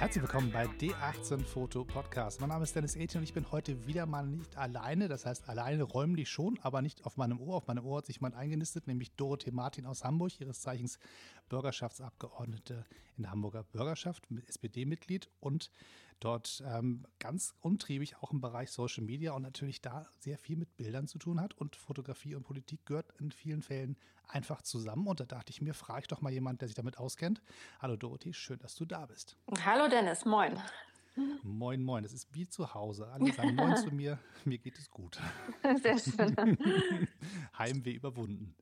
Herzlich willkommen bei D18 Foto Podcast. Mein Name ist Dennis Etienne und ich bin heute wieder mal nicht alleine. Das heißt, alleine räumlich schon, aber nicht auf meinem Ohr. Auf meinem Ohr hat sich jemand eingenistet, nämlich Dorothee Martin aus Hamburg, ihres Zeichens Bürgerschaftsabgeordnete in der Hamburger Bürgerschaft, SPD-Mitglied und dort ähm, ganz umtriebig auch im Bereich Social Media und natürlich da sehr viel mit Bildern zu tun hat. Und Fotografie und Politik gehört in vielen Fällen einfach zusammen. Und da dachte ich mir, frage ich doch mal jemand, der sich damit auskennt. Hallo Dorothee, schön, dass du da bist. Hallo Dennis, moin. Moin, moin. Das ist wie zu Hause. Alle sagen Moin zu mir. Mir geht es gut. Sehr schön. Heimweh überwunden.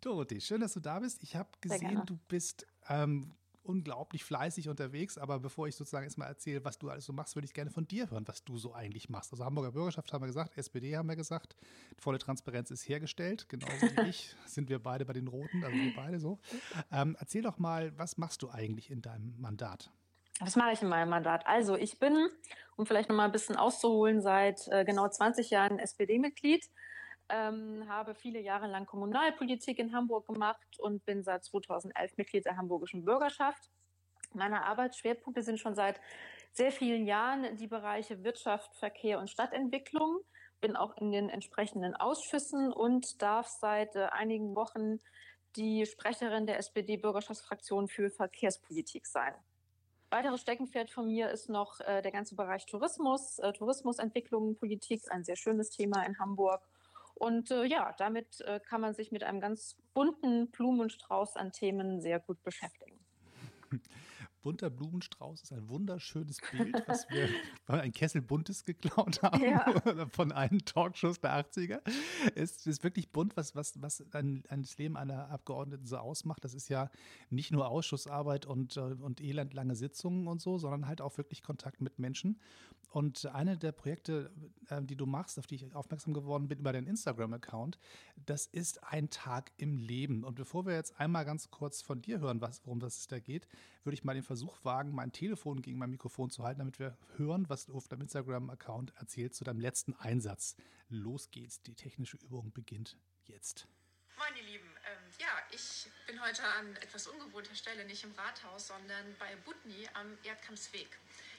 Dorothee, schön, dass du da bist. Ich habe gesehen, du bist ähm, unglaublich fleißig unterwegs. Aber bevor ich sozusagen erstmal erzähle, was du alles so machst, würde ich gerne von dir hören, was du so eigentlich machst. Also Hamburger Bürgerschaft haben wir gesagt, SPD haben wir gesagt, volle Transparenz ist hergestellt. Genauso wie ich sind wir beide bei den Roten, also wir beide so. Ähm, erzähl doch mal, was machst du eigentlich in deinem Mandat? Was mache ich in meinem Mandat? Also ich bin, um vielleicht noch mal ein bisschen auszuholen, seit äh, genau 20 Jahren SPD-Mitglied, ähm, habe viele Jahre lang Kommunalpolitik in Hamburg gemacht und bin seit 2011 Mitglied der Hamburgischen Bürgerschaft. Meine Arbeitsschwerpunkte sind schon seit sehr vielen Jahren die Bereiche Wirtschaft, Verkehr und Stadtentwicklung. Bin auch in den entsprechenden Ausschüssen und darf seit äh, einigen Wochen die Sprecherin der SPD-Bürgerschaftsfraktion für Verkehrspolitik sein. Weiteres Steckenpferd von mir ist noch äh, der ganze Bereich Tourismus, äh, Tourismusentwicklung, Politik, ein sehr schönes Thema in Hamburg. Und äh, ja, damit äh, kann man sich mit einem ganz bunten Blumenstrauß an Themen sehr gut beschäftigen. bunter Blumenstrauß ist ein wunderschönes Bild, was wir von einem Kessel Buntes geklaut haben ja. von einem Talkshows der 80er. Es ist wirklich bunt, was, was, was ein, ein das Leben einer Abgeordneten so ausmacht. Das ist ja nicht nur Ausschussarbeit und, äh, und elendlange Sitzungen und so, sondern halt auch wirklich Kontakt mit Menschen. Und eine der Projekte, äh, die du machst, auf die ich aufmerksam geworden bin über deinen Instagram-Account, das ist ein Tag im Leben. Und bevor wir jetzt einmal ganz kurz von dir hören, was, worum es da geht, würde ich mal den Versuch wagen, mein Telefon gegen mein Mikrofon zu halten, damit wir hören, was du auf deinem Instagram-Account erzählst zu deinem letzten Einsatz. Los geht's, die technische Übung beginnt jetzt. Moin, ihr Lieben. Ähm, ja, ich bin heute an etwas ungewohnter Stelle, nicht im Rathaus, sondern bei Butni am Erdkampsweg.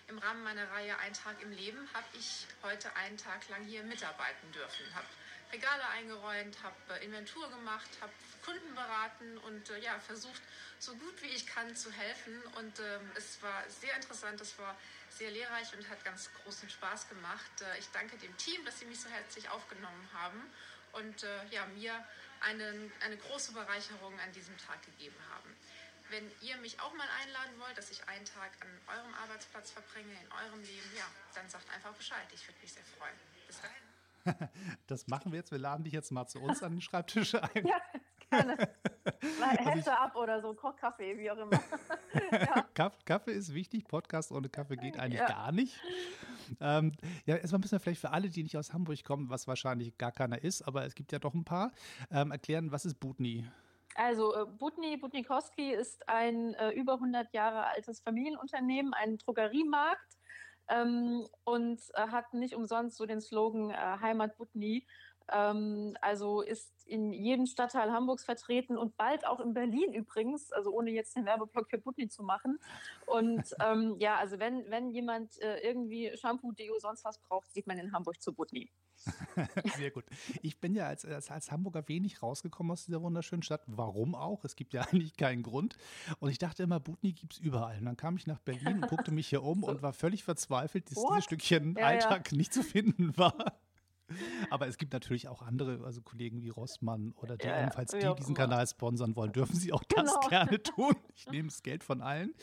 Im Rahmen meiner Reihe Ein Tag im Leben habe ich heute einen Tag lang hier mitarbeiten dürfen. Habe Regale eingeräumt, habe äh, Inventur gemacht, habe Kunden beraten und äh, ja, versucht, so gut wie ich kann zu helfen. Und ähm, es war sehr interessant, es war sehr lehrreich und hat ganz großen Spaß gemacht. Äh, ich danke dem Team, dass sie mich so herzlich aufgenommen haben und äh, ja, mir eine, eine große Bereicherung an diesem Tag gegeben haben. Wenn ihr mich auch mal einladen wollt, dass ich einen Tag an eurem Arbeitsplatz verbringe, in eurem Leben, ja, dann sagt einfach Bescheid. Ich würde mich sehr freuen. Bis dahin. Das machen wir jetzt. Wir laden dich jetzt mal zu uns an den Schreibtisch ein. Ja, gerne. Mal Hälfte ab oder so, Koch Kaffee, wie auch immer. ja. Kaffee ist wichtig. Podcast ohne Kaffee geht eigentlich ja. gar nicht. Ähm, ja, erstmal müssen wir vielleicht für alle, die nicht aus Hamburg kommen, was wahrscheinlich gar keiner ist, aber es gibt ja doch ein paar, ähm, erklären, was ist Butni? Also äh, Butni, Butnikowski ist ein äh, über 100 Jahre altes Familienunternehmen, ein Drogeriemarkt ähm, und äh, hat nicht umsonst so den Slogan äh, Heimat Butni. Ähm, also ist in jedem Stadtteil Hamburgs vertreten und bald auch in Berlin übrigens, also ohne jetzt den Werbeblock für Butni zu machen. Und ähm, ja, also wenn, wenn jemand äh, irgendwie Shampoo, Deo, sonst was braucht, sieht man in Hamburg zu Butni. Sehr gut. Ich bin ja als, als, als, Hamburger wenig rausgekommen aus dieser wunderschönen Stadt. Warum auch? Es gibt ja eigentlich keinen Grund. Und ich dachte immer, Butni gibt es überall. Und dann kam ich nach Berlin und guckte mich hier um und war völlig verzweifelt, dass What? dieses Stückchen ja, Alltag ja. nicht zu finden war. Aber es gibt natürlich auch andere, also Kollegen wie Rossmann oder die, ja, ebenfalls die diesen Kanal sponsern wollen, dürfen sie auch das genau. gerne tun. Ich nehme das Geld von allen.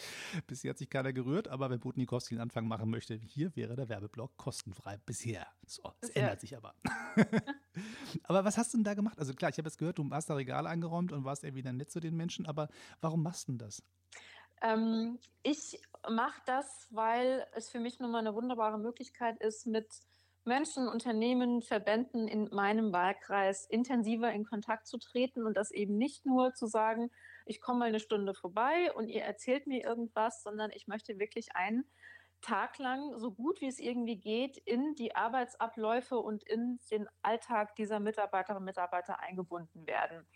Bisher hat sich keiner gerührt, aber wenn Butnikowski einen Anfang machen möchte, hier wäre der Werbeblock kostenfrei. Bisher. So, es ändert sich aber. aber was hast du denn da gemacht? Also klar, ich habe jetzt gehört, du hast da Regal eingeräumt und warst irgendwie dann nett zu den Menschen, aber warum machst du denn das? Ähm, ich mache das, weil es für mich nun mal eine wunderbare Möglichkeit ist, mit Menschen, Unternehmen, Verbänden in meinem Wahlkreis intensiver in Kontakt zu treten und das eben nicht nur zu sagen, ich komme mal eine Stunde vorbei und ihr erzählt mir irgendwas, sondern ich möchte wirklich einen Tag lang, so gut wie es irgendwie geht, in die Arbeitsabläufe und in den Alltag dieser Mitarbeiterinnen und Mitarbeiter eingebunden werden.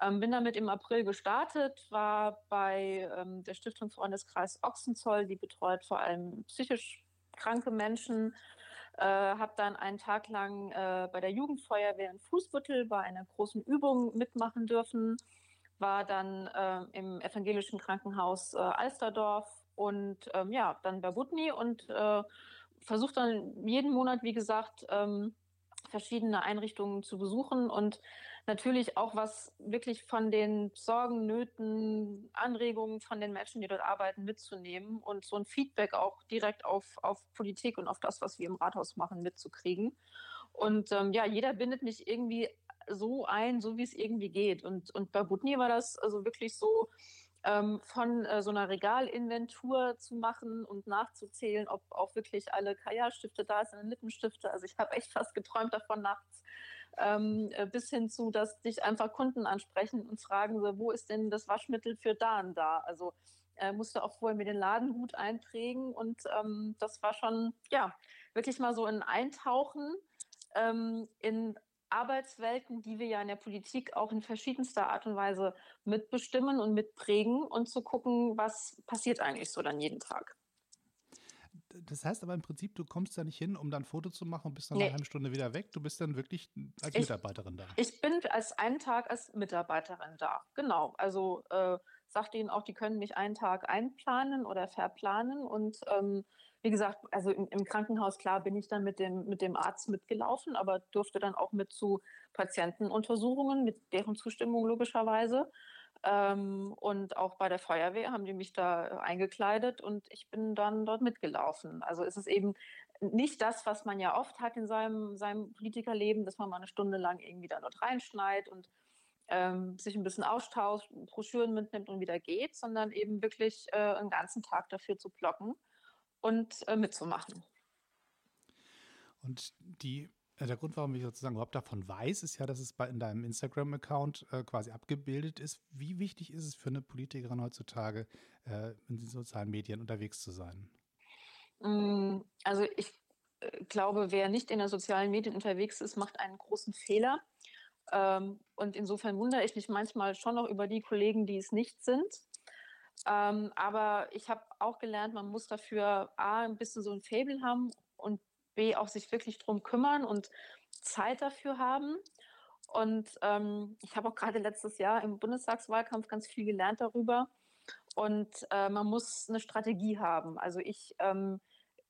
Ähm, bin damit im April gestartet, war bei ähm, der Stiftung Freundeskreis Ochsenzoll, die betreut vor allem psychisch kranke Menschen, äh, habe dann einen Tag lang äh, bei der Jugendfeuerwehr in Fußbüttel bei einer großen Übung mitmachen dürfen, war dann äh, im evangelischen Krankenhaus äh, Alsterdorf und ähm, ja, dann bei Butni und äh, versucht dann jeden Monat, wie gesagt, ähm, verschiedene Einrichtungen zu besuchen und natürlich auch was wirklich von den Sorgen, Nöten, Anregungen von den Menschen, die dort arbeiten, mitzunehmen und so ein Feedback auch direkt auf, auf Politik und auf das, was wir im Rathaus machen, mitzukriegen. Und ähm, ja, jeder bindet mich irgendwie so ein, so wie es irgendwie geht. Und, und bei Butni war das also wirklich so, ähm, von äh, so einer Regalinventur zu machen und nachzuzählen, ob auch wirklich alle Kajalstifte da sind, Lippenstifte. Also ich habe echt fast geträumt davon nachts. Ähm, äh, bis hin zu, dass dich einfach Kunden ansprechen und fragen, so, wo ist denn das Waschmittel für da und da? Also äh, musste auch vorher mir den Laden gut einprägen und ähm, das war schon, ja, wirklich mal so ein Eintauchen ähm, in Arbeitswelten, die wir ja in der Politik auch in verschiedenster Art und Weise mitbestimmen und mitprägen und zu gucken, was passiert eigentlich so dann jeden Tag. Das heißt aber im Prinzip, du kommst da nicht hin, um dann ein Foto zu machen und bist dann nee. eine halbe Stunde wieder weg. Du bist dann wirklich als ich, Mitarbeiterin da. Ich bin als einen Tag als Mitarbeiterin da. Genau. Also äh, sagte ihnen auch, die können mich einen Tag einplanen oder verplanen und ähm, wie gesagt, also im, im, Krankenhaus, klar, bin ich dann mit dem, mit dem Arzt mitgelaufen, aber durfte dann auch mit zu Patientenuntersuchungen, mit deren Zustimmung logischerweise. Ähm, und auch bei der Feuerwehr haben die mich da eingekleidet und ich bin dann dort mitgelaufen. Also ist es eben nicht das, was man ja oft hat in seinem, seinem Politikerleben, dass man mal eine Stunde lang irgendwie da dort reinschneit und ähm, sich ein bisschen austauscht, Broschüren mitnimmt und wieder geht, sondern eben wirklich äh, einen ganzen Tag dafür zu blocken und äh, mitzumachen. Und die, äh, der Grund, warum ich sozusagen überhaupt davon weiß, ist ja, dass es bei, in deinem Instagram-Account äh, quasi abgebildet ist. Wie wichtig ist es für eine Politikerin heutzutage, äh, in den sozialen Medien unterwegs zu sein? Mm, also ich äh, glaube, wer nicht in den sozialen Medien unterwegs ist, macht einen großen Fehler. Ähm, und insofern wundere ich mich manchmal schon noch über die Kollegen, die es nicht sind. Ähm, aber ich habe auch gelernt, man muss dafür A, ein bisschen so ein Fable haben und B, auch sich wirklich drum kümmern und Zeit dafür haben. Und ähm, ich habe auch gerade letztes Jahr im Bundestagswahlkampf ganz viel gelernt darüber. Und äh, man muss eine Strategie haben. Also ich ähm,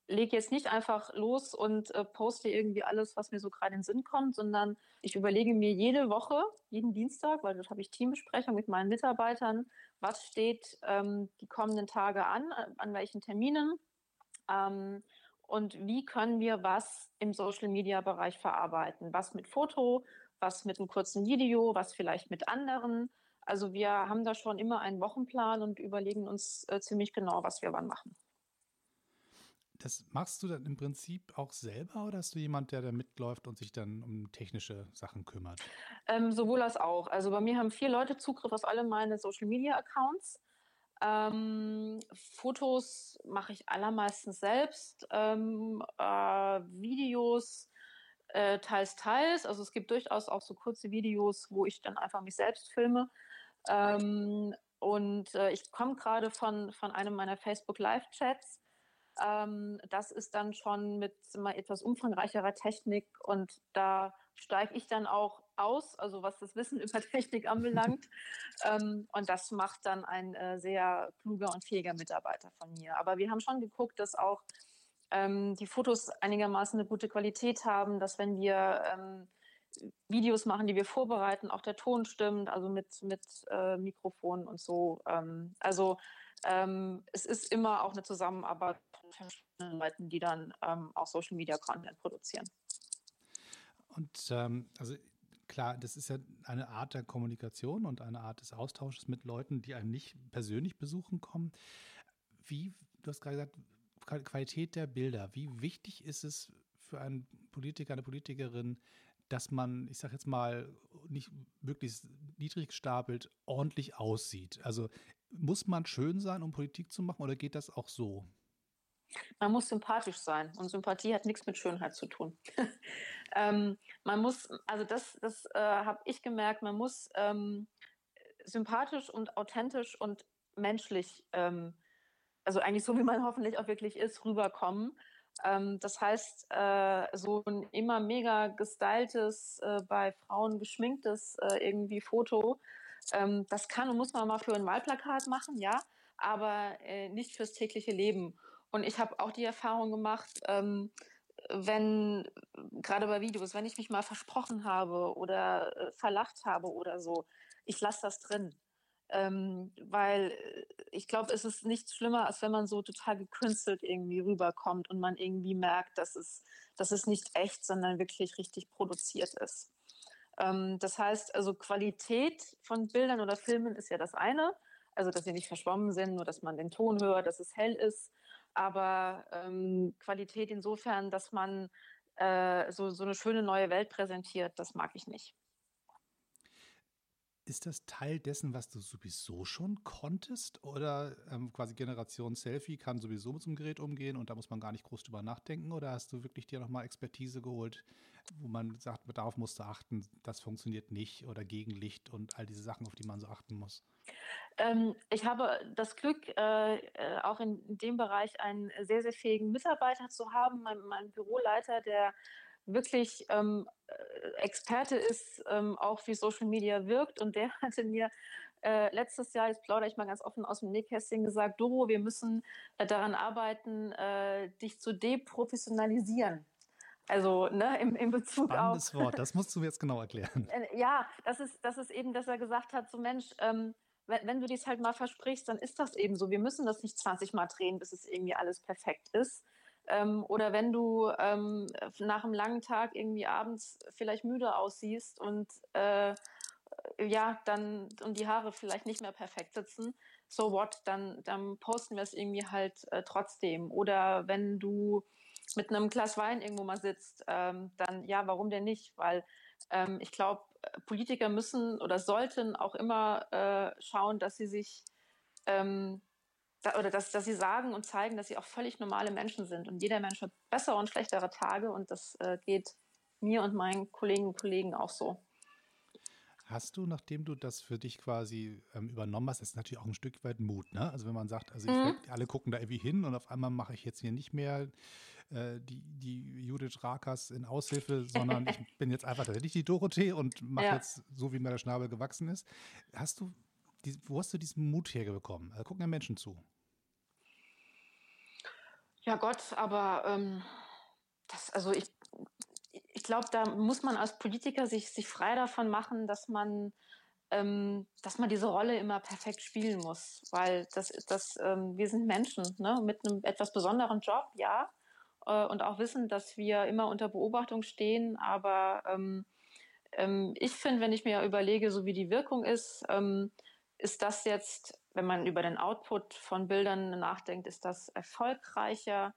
lege jetzt nicht einfach los und äh, poste irgendwie alles, was mir so gerade in den Sinn kommt, sondern ich überlege mir jede Woche, jeden Dienstag, weil dort habe ich Teambesprechung mit meinen Mitarbeitern, was steht ähm, die kommenden Tage an, an welchen Terminen ähm, und wie können wir was im Social-Media-Bereich verarbeiten. Was mit Foto, was mit einem kurzen Video, was vielleicht mit anderen. Also wir haben da schon immer einen Wochenplan und überlegen uns äh, ziemlich genau, was wir wann machen. Das machst du dann im Prinzip auch selber oder hast du jemand, der da mitläuft und sich dann um technische Sachen kümmert? Ähm, sowohl als auch. Also bei mir haben vier Leute Zugriff auf alle meine Social Media Accounts. Ähm, Fotos mache ich allermeistens selbst. Ähm, äh, Videos äh, teils, teils. Also es gibt durchaus auch so kurze Videos, wo ich dann einfach mich selbst filme. Ähm, und äh, ich komme gerade von, von einem meiner Facebook Live-Chats ähm, das ist dann schon mit mal etwas umfangreicherer Technik und da steige ich dann auch aus, also was das Wissen über Technik anbelangt. ähm, und das macht dann ein äh, sehr kluger und fähiger Mitarbeiter von mir. Aber wir haben schon geguckt, dass auch ähm, die Fotos einigermaßen eine gute Qualität haben, dass wenn wir ähm, Videos machen, die wir vorbereiten, auch der Ton stimmt, also mit, mit äh, Mikrofon und so. Ähm, also ähm, es ist immer auch eine Zusammenarbeit von verschiedenen Leuten, die dann ähm, auch Social Media Content produzieren. Und ähm, also klar, das ist ja eine Art der Kommunikation und eine Art des Austausches mit Leuten, die einem nicht persönlich besuchen kommen. Wie, du hast gerade gesagt, Qualität der Bilder. Wie wichtig ist es für einen Politiker, eine Politikerin, dass man, ich sage jetzt mal, nicht möglichst niedrig stapelt, ordentlich aussieht? Also muss man schön sein, um Politik zu machen oder geht das auch so? Man muss sympathisch sein und Sympathie hat nichts mit Schönheit zu tun. ähm, man muss, also das, das äh, habe ich gemerkt, man muss ähm, sympathisch und authentisch und menschlich, ähm, also eigentlich so wie man hoffentlich auch wirklich ist, rüberkommen. Ähm, das heißt, äh, so ein immer mega gestyltes, äh, bei Frauen geschminktes äh, irgendwie Foto, ähm, das kann und muss man mal für ein Wahlplakat machen, ja, aber äh, nicht fürs tägliche Leben. Und ich habe auch die Erfahrung gemacht, ähm, wenn, gerade bei Videos, wenn ich mich mal versprochen habe oder äh, verlacht habe oder so, ich lasse das drin. Ähm, weil äh, ich glaube, es ist nichts schlimmer, als wenn man so total gekünstelt irgendwie rüberkommt und man irgendwie merkt, dass es, dass es nicht echt, sondern wirklich richtig produziert ist. Ähm, das heißt, also Qualität von Bildern oder Filmen ist ja das eine, also dass sie nicht verschwommen sind, nur dass man den Ton hört, dass es hell ist, aber ähm, Qualität insofern, dass man äh, so, so eine schöne neue Welt präsentiert, das mag ich nicht. Ist das Teil dessen, was du sowieso schon konntest? Oder ähm, quasi Generation Selfie kann sowieso mit so einem Gerät umgehen und da muss man gar nicht groß drüber nachdenken? Oder hast du wirklich dir nochmal Expertise geholt, wo man sagt, darauf musst du achten, das funktioniert nicht oder Gegenlicht und all diese Sachen, auf die man so achten muss? Ähm, ich habe das Glück, äh, äh auch in dem Bereich einen sehr, sehr fähigen Mitarbeiter zu haben, mein, mein Büroleiter, der wirklich ähm, äh, Experte ist, ähm, auch wie Social Media wirkt. Und der hatte mir äh, letztes Jahr, jetzt plaudere ich mal ganz offen aus dem Nähkästchen, gesagt, Doro, wir müssen äh, daran arbeiten, äh, dich zu deprofessionalisieren. Also ne, im, im Bezug Spannendes auf... Wort, das musst du mir jetzt genau erklären. Äh, ja, das ist, das ist eben, dass er gesagt hat, so Mensch, ähm, wenn, wenn du dies halt mal versprichst, dann ist das eben so. Wir müssen das nicht 20 Mal drehen, bis es irgendwie alles perfekt ist. Ähm, oder wenn du ähm, nach einem langen Tag irgendwie abends vielleicht müde aussiehst und äh, ja, dann und die Haare vielleicht nicht mehr perfekt sitzen, so what, dann, dann posten wir es irgendwie halt äh, trotzdem. Oder wenn du mit einem Glas Wein irgendwo mal sitzt, ähm, dann ja, warum denn nicht? Weil ähm, ich glaube, Politiker müssen oder sollten auch immer äh, schauen, dass sie sich ähm, da, oder dass, dass sie sagen und zeigen, dass sie auch völlig normale Menschen sind. Und jeder Mensch hat bessere und schlechtere Tage und das äh, geht mir und meinen Kolleginnen und Kollegen auch so. Hast du, nachdem du das für dich quasi ähm, übernommen hast, ist natürlich auch ein Stück weit Mut, ne? Also wenn man sagt, also mhm. ich, alle gucken da irgendwie hin und auf einmal mache ich jetzt hier nicht mehr äh, die, die Judith Rakas in Aushilfe, sondern ich bin jetzt einfach tatsächlich die Dorothee und mache ja. jetzt so, wie mir der Schnabel gewachsen ist. Hast du, die, wo hast du diesen Mut herbekommen? Also gucken ja Menschen zu. Ja Gott, aber ähm, das, also ich, ich glaube, da muss man als Politiker sich, sich frei davon machen, dass man, ähm, dass man diese Rolle immer perfekt spielen muss, weil das, das, ähm, wir sind Menschen ne? mit einem etwas besonderen Job, ja, äh, und auch wissen, dass wir immer unter Beobachtung stehen, aber ähm, ähm ich finde, wenn ich mir überlege, so wie die Wirkung ist, ähm, ist das jetzt, wenn man über den Output von Bildern nachdenkt, ist das erfolgreicher,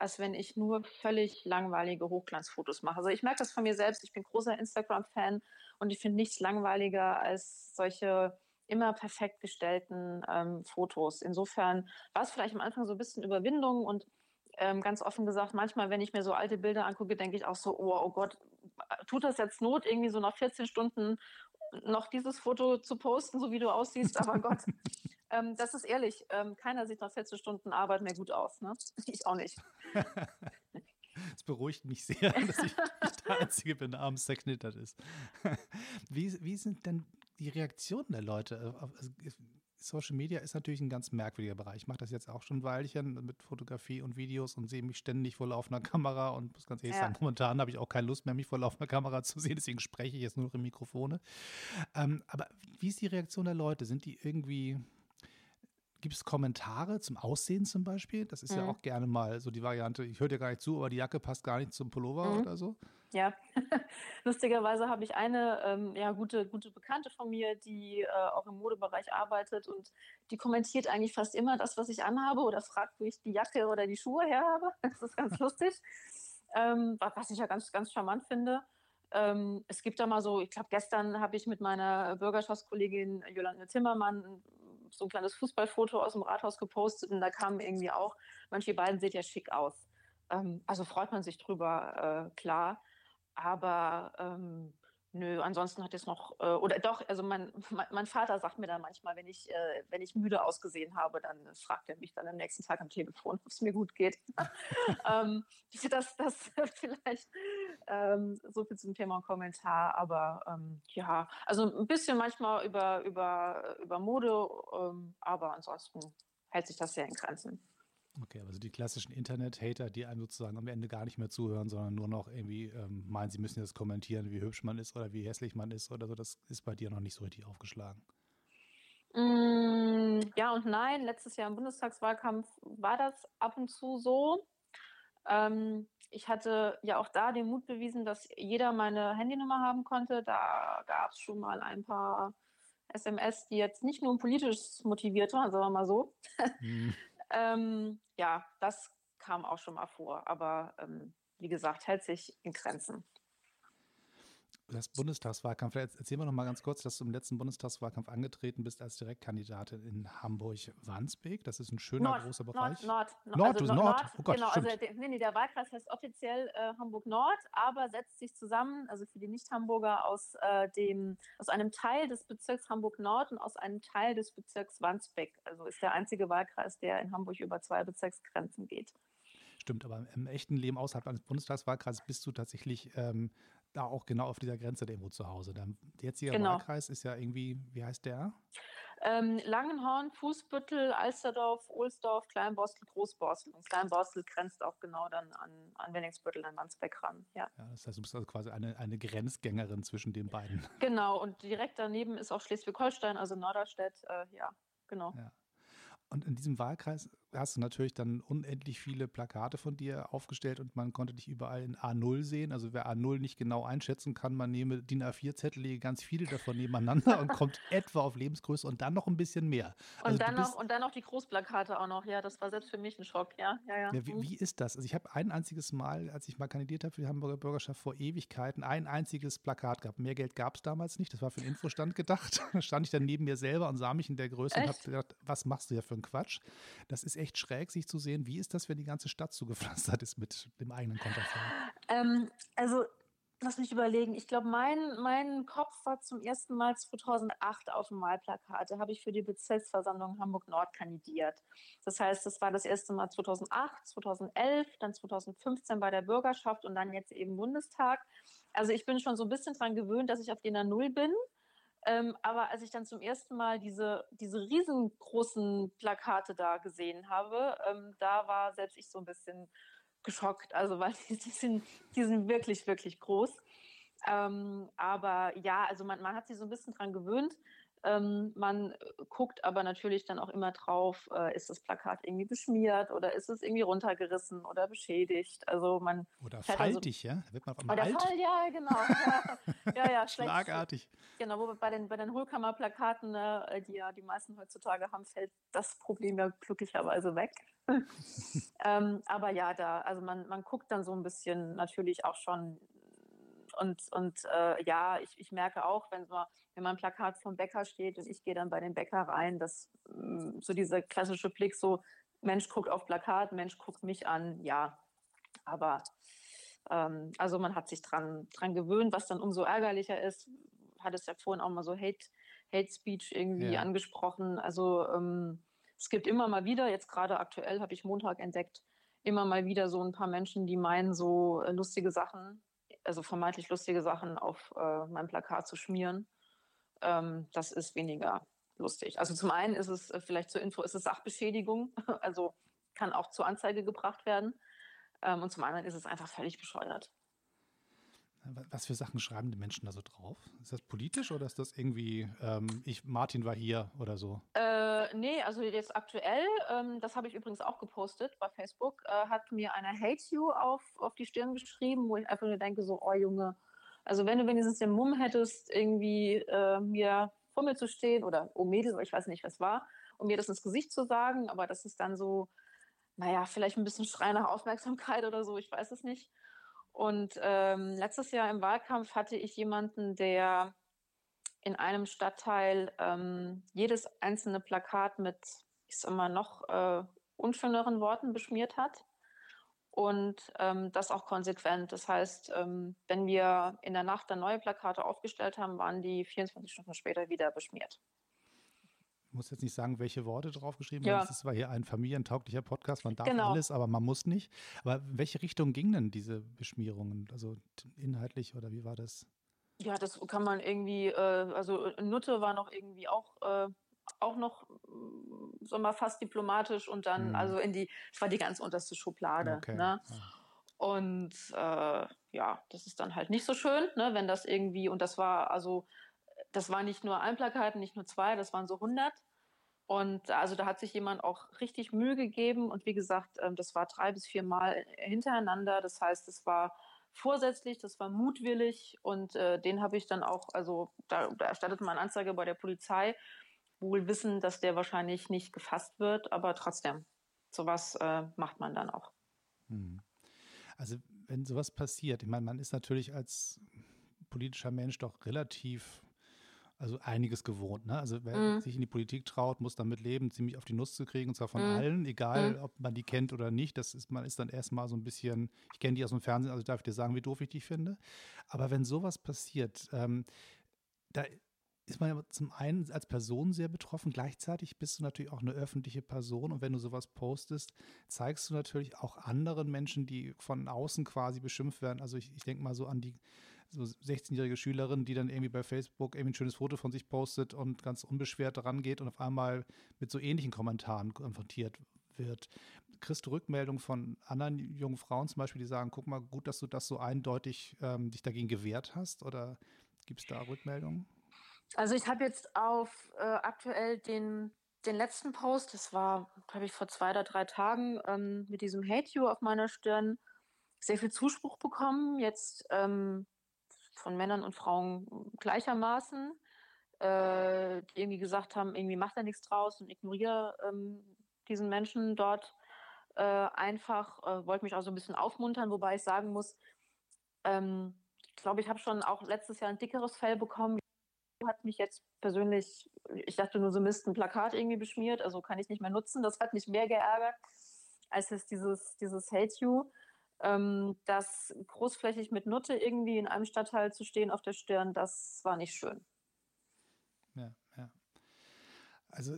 als wenn ich nur völlig langweilige Hochglanzfotos mache. Also ich merke das von mir selbst. Ich bin großer Instagram-Fan und ich finde nichts langweiliger als solche immer perfekt gestellten ähm, Fotos. Insofern war es vielleicht am Anfang so ein bisschen Überwindung und ähm, ganz offen gesagt, manchmal, wenn ich mir so alte Bilder angucke, denke ich auch so, oh, oh Gott, tut das jetzt Not, irgendwie so nach 14 Stunden noch dieses Foto zu posten, so wie du aussiehst, aber Gott, ähm, das ist ehrlich, ähm, keiner sieht nach 14 Stunden Arbeit mehr gut aus, ne? Ich auch nicht. Es beruhigt mich sehr, dass ich nicht der Einzige bin, der abends zerknittert ist. Wie, wie sind denn die Reaktionen der Leute? Also, Social Media ist natürlich ein ganz merkwürdiger Bereich. Ich mache das jetzt auch schon ein Weilchen mit Fotografie und Videos und sehe mich ständig vor laufender Kamera und muss ganz ehrlich ja. sagen, momentan habe ich auch keine Lust mehr, mich vor laufender Kamera zu sehen, deswegen spreche ich jetzt nur noch im Mikrofone. Ähm, aber wie ist die Reaktion der Leute? Sind die irgendwie Gibt es Kommentare zum Aussehen zum Beispiel? Das ist mhm. ja auch gerne mal so die Variante, ich höre dir gar nicht zu, aber die Jacke passt gar nicht zum Pullover mhm. oder so. Ja, lustigerweise habe ich eine ähm, ja, gute, gute Bekannte von mir, die äh, auch im Modebereich arbeitet und die kommentiert eigentlich fast immer das, was ich anhabe oder fragt, wo ich die Jacke oder die Schuhe her habe. Das ist ganz lustig, ähm, was ich ja ganz, ganz charmant finde. Ähm, es gibt da mal so, ich glaube, gestern habe ich mit meiner Bürgerschaftskollegin Jolande Timmermann so ein kleines Fußballfoto aus dem Rathaus gepostet und da kam irgendwie auch, manche beiden sehen ja schick aus. Ähm, also freut man sich drüber, äh, klar. Aber ähm, Nö, ansonsten hat es noch, äh, oder doch, also mein, mein, Vater sagt mir dann manchmal, wenn ich, äh, wenn ich müde ausgesehen habe, dann fragt er mich dann am nächsten Tag am Telefon, ob es mir gut geht. ähm, das, das vielleicht ähm, so viel zum Thema Kommentar, aber ähm, ja, also ein bisschen manchmal über, über, über Mode, ähm, aber ansonsten hält sich das sehr in Grenzen. Okay, also die klassischen Internet-Hater, die einem sozusagen am Ende gar nicht mehr zuhören, sondern nur noch irgendwie ähm, meinen, sie müssen jetzt kommentieren, wie hübsch man ist oder wie hässlich man ist oder so, das ist bei dir noch nicht so richtig aufgeschlagen. Mm, ja und nein. Letztes Jahr im Bundestagswahlkampf war das ab und zu so. Ähm, ich hatte ja auch da den Mut bewiesen, dass jeder meine Handynummer haben konnte. Da gab es schon mal ein paar SMS, die jetzt nicht nur politisch motiviert waren, sagen wir mal so. Mhm. Ähm, ja, das kam auch schon mal vor, aber ähm, wie gesagt, hält sich in Grenzen das Bundestagswahlkampf. Erzähl mir noch mal ganz kurz, dass du im letzten Bundestagswahlkampf angetreten bist als Direktkandidatin in Hamburg-Wandsbek. Das ist ein schöner, Nord, großer Bereich. Nord, Nord, Nord, also Nord. Nord. Oh Gott, genau, also der, nee, nee, der Wahlkreis heißt offiziell äh, Hamburg-Nord, aber setzt sich zusammen, also für die Nicht-Hamburger, aus, äh, aus einem Teil des Bezirks Hamburg-Nord und aus einem Teil des Bezirks Wandsbek. Also ist der einzige Wahlkreis, der in Hamburg über zwei Bezirksgrenzen geht. Stimmt, aber im echten Leben außerhalb eines Bundestagswahlkreises bist du tatsächlich ähm, da auch genau auf dieser Grenze der zu Hause. Der jetzige genau. Wahlkreis ist ja irgendwie, wie heißt der? Ähm, Langenhorn, Fußbüttel, Alsterdorf, Ohlsdorf, Kleinborstel, Großborstel. Und Kleinborstel grenzt auch genau dann an, an Wenningsbüttel, an Wandsbeck ran. Ja. ja. das heißt, du bist also quasi eine, eine Grenzgängerin zwischen den beiden. Genau, und direkt daneben ist auch Schleswig-Holstein, also Norderstedt. Äh, ja, genau. Ja. Und in diesem Wahlkreis hast du natürlich dann unendlich viele Plakate von dir aufgestellt und man konnte dich überall in A0 sehen. Also wer A0 nicht genau einschätzen kann, man nehme DIN A4-Zettel, lege ganz viele davon nebeneinander und kommt etwa auf Lebensgröße und dann noch ein bisschen mehr. Also und, dann noch, und dann noch die Großplakate auch noch, ja, das war selbst für mich ein Schock, ja. ja, ja. ja wie, mhm. wie, ist das? Also ich habe ein einziges Mal, als ich mal kandidiert habe für die Hamburger Bürgerschaft vor Ewigkeiten, ein einziges Plakat gehabt. Mehr Geld gab es damals nicht, das war für den Infostand gedacht. da stand ich dann neben mir selber und sah mich in der Größe Echt? und habe gedacht, was machst du ja für einen Quatsch? Das ist echt schräg, sich zu sehen. Wie ist das, wenn die ganze Stadt zugepflastert ist mit dem eigenen Konterfei? Ähm, also, lass mich überlegen. Ich glaube, mein, mein Kopf war zum ersten Mal 2008 auf dem Wahlplakat. Da habe ich für die Bezirksversammlung Hamburg-Nord kandidiert. Das heißt, das war das erste Mal 2008, 2011, dann 2015 bei der Bürgerschaft und dann jetzt eben Bundestag. Also ich bin schon so ein bisschen daran gewöhnt, dass ich auf der Null bin. Ähm, aber als ich dann zum ersten Mal diese, diese riesengroßen Plakate da gesehen habe, ähm, da war selbst ich so ein bisschen geschockt. Also, weil die, die, sind, die sind wirklich, wirklich groß. Ähm, aber ja, also man, man hat sich so ein bisschen dran gewöhnt. Ähm, man guckt aber natürlich dann auch immer drauf, äh, ist das Plakat irgendwie beschmiert oder ist es irgendwie runtergerissen oder beschädigt. Also man oder faltig, so, ja? Wird man auf einmal alt. Fall, ja, genau. Ja, ja, ja Schlagartig. Genau, wo bei den, bei den Hohlkammerplakaten, äh, die ja die meisten heutzutage haben, fällt das Problem ja glücklicherweise weg. ähm, aber ja, da, also man, man guckt dann so ein bisschen natürlich auch schon und, und äh, ja, ich, ich merke auch, wenn, so, wenn man ein Plakat vom Bäcker steht und ich gehe dann bei dem Bäcker rein, dass mh, mm, so dieser klassische Blick so, Mensch guckt auf Plakat, Mensch guckt mich an, ja. Aber ähm, also man hat sich dran, dran gewöhnt, was dann umso ärgerlicher ist, hat es ja vorhin auch mal so Hate, Hate Speech irgendwie ja. angesprochen. Also ähm, es gibt immer mal wieder, jetzt gerade aktuell habe ich Montag entdeckt, immer mal wieder so ein paar Menschen, die meinen, so äh, lustige Sachen also vermeintlich lustige Sachen auf äh, mein Plakat zu schmieren. Ähm, das ist weniger lustig. Also zum einen ist es äh, vielleicht zur Info, ist es Sachbeschädigung, also kann auch zur Anzeige gebracht werden. Ähm, und zum anderen ist es einfach völlig bescheuert. Was für Sachen schreiben die Menschen da so drauf? Ist das politisch oder ist das irgendwie, ähm, ich, Martin war hier oder so? Äh, nee, also jetzt aktuell, ähm, das habe ich übrigens auch gepostet bei Facebook, äh, hat mir eine Hate You auf, auf die Stirn geschrieben, wo ich einfach nur denke, so, oh Junge, also wenn du wenigstens den Mumm hättest, irgendwie äh, mir vor mir zu stehen oder oh Mädel, ich weiß nicht, was war, um mir das ins Gesicht zu sagen, aber das ist dann so, naja, vielleicht ein bisschen Schrei nach Aufmerksamkeit oder so, ich weiß es nicht. Und ähm, letztes Jahr im Wahlkampf hatte ich jemanden, der in einem Stadtteil ähm, jedes einzelne Plakat mit, ich sag mal, noch äh, unschöneren Worten beschmiert hat. Und ähm, das auch konsequent. Das heißt, ähm, wenn wir in der Nacht dann neue Plakate aufgestellt haben, waren die 24 Stunden später wieder beschmiert. Ich muss jetzt nicht sagen, welche Worte draufgeschrieben ja. Das ist zwar hier ein familientauglicher Podcast, man darf genau. alles, aber man muss nicht. Aber in welche Richtung gingen denn diese Beschmierungen? Also inhaltlich oder wie war das? Ja, das kann man irgendwie, äh, also Nutte war noch irgendwie auch, äh, auch noch, mm, so mal fast diplomatisch und dann, mhm. also in die, es war die ganz unterste Schublade. Okay. Ne? Ja. Und äh, ja, das ist dann halt nicht so schön, ne, wenn das irgendwie, und das war, also, das war nicht nur ein Plakat, nicht nur zwei, das waren so 100. Und also da hat sich jemand auch richtig Mühe gegeben. Und wie gesagt, ähm, das war drei bis vier Mal hintereinander. Das heißt, es war vorsätzlich, das war mutwillig und äh, den habe ich dann auch, also da, da erstattet man Anzeige bei der Polizei, wohl wissen, dass der wahrscheinlich nicht gefasst wird, aber trotzdem, sowas äh, macht man dann auch. Hm. Also wenn sowas passiert, ich meine, man ist natürlich als politischer Mensch doch relativ also einiges gewohnt. Ne? Also wer mm. sich in die Politik traut, muss damit leben, ziemlich auf die Nuss zu kriegen, und zwar von mm. allen, egal mm. ob man die kennt oder nicht. Das ist, man ist dann erstmal so ein bisschen, ich kenne die aus dem Fernsehen, also darf ich dir sagen, wie doof ich die finde. Aber wenn sowas passiert, ähm, da ist man ja zum einen als Person sehr betroffen, gleichzeitig bist du natürlich auch eine öffentliche Person und wenn du sowas postest, zeigst du natürlich auch anderen Menschen, die von außen quasi beschimpft werden. Also ich, ich denke mal so an die so 16-jährige Schülerin, die dann irgendwie bei Facebook irgendwie ein schönes Foto von sich postet und ganz unbeschwert daran geht und auf einmal mit so ähnlichen Kommentaren konfrontiert wird. Kriegst du Rückmeldungen von anderen jungen Frauen zum Beispiel, die sagen, guck mal, gut, dass du das so eindeutig ähm, dich dagegen gewehrt hast? Oder gibt es da Rückmeldungen? Also ich habe jetzt auf äh, aktuell den, den letzten Post, das war, glaube ich, vor zwei oder drei Tagen, ähm, mit diesem Hate You auf meiner Stirn, sehr viel Zuspruch bekommen. Jetzt ähm, von Männern und Frauen gleichermaßen, äh, die irgendwie gesagt haben, irgendwie macht er nichts draus und ignoriere ähm, diesen Menschen dort äh, einfach, äh, wollte mich auch so ein bisschen aufmuntern, wobei ich sagen muss, ähm, ich glaube, ich habe schon auch letztes Jahr ein dickeres Fell bekommen. Hat mich jetzt persönlich, ich dachte nur so Mist, ein Plakat irgendwie beschmiert, also kann ich nicht mehr nutzen. Das hat mich mehr geärgert, als es dieses, dieses Hate You ähm, das großflächig mit Nutte irgendwie in einem Stadtteil zu stehen auf der Stirn, das war nicht schön. Ja, ja. Also